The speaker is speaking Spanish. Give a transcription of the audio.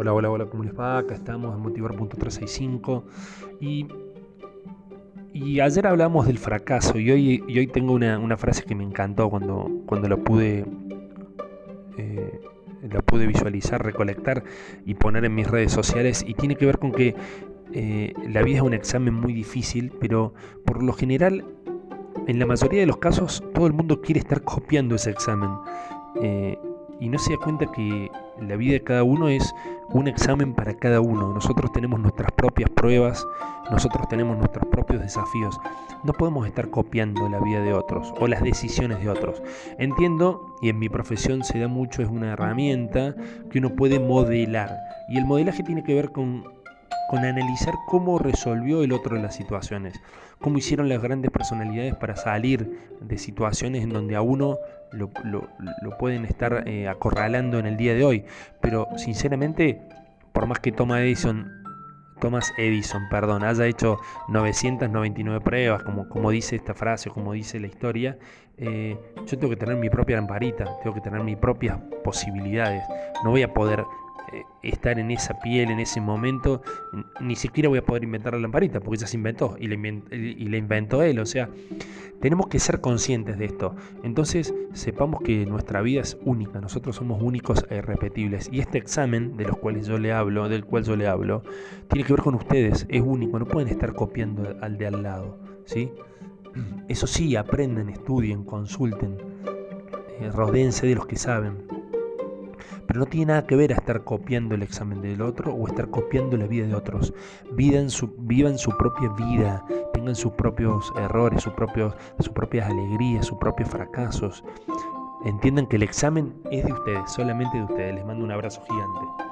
Hola, hola, hola, ¿cómo les va? Acá estamos en Motivar.365 y, y ayer hablamos del fracaso y hoy, y hoy tengo una, frase que me encantó cuando, cuando la pude eh, pude visualizar, recolectar y poner en mis redes sociales y tiene que ver con que eh, la vida es un examen muy difícil, pero por lo general, en la mayoría de los casos, todo el mundo quiere estar copiando ese examen. Eh, y no se da cuenta que la vida de cada uno es un examen para cada uno. Nosotros tenemos nuestras propias pruebas, nosotros tenemos nuestros propios desafíos. No podemos estar copiando la vida de otros o las decisiones de otros. Entiendo, y en mi profesión se da mucho, es una herramienta que uno puede modelar. Y el modelaje tiene que ver con con analizar cómo resolvió el otro las situaciones, cómo hicieron las grandes personalidades para salir de situaciones en donde a uno lo, pueden estar eh, acorralando en el día de hoy. Pero sinceramente, por más que Thomas Edison, Thomas Edison perdón, haya hecho 999 pruebas, como, como dice esta frase, como dice la historia, eh, yo tengo que tener mi propia lamparita, tengo que tener mis propias posibilidades. No voy a poder estar en esa piel, en ese momento, ni siquiera voy a poder inventar la lamparita, porque ya se inventó y la, inventó él. O sea, tenemos que ser conscientes de esto. Entonces, sepamos que nuestra vida es única, nosotros somos únicos e irrepetibles. Y este examen de los cuales yo le hablo, del cual yo le hablo, tiene que ver con ustedes, es único, no pueden estar copiando al de al lado. ¿sí? Eso sí, aprenden, estudien, consulten, eh, de los que saben pero no tiene nada que ver a estar copiando el examen del otro o estar copiando la vida de otros. Vivan su, su propia vida, tengan sus propios errores, sus, sus propias alegrías, sus propios fracasos. Entiendan que el examen es de ustedes, solamente de ustedes. Les mando un abrazo gigante.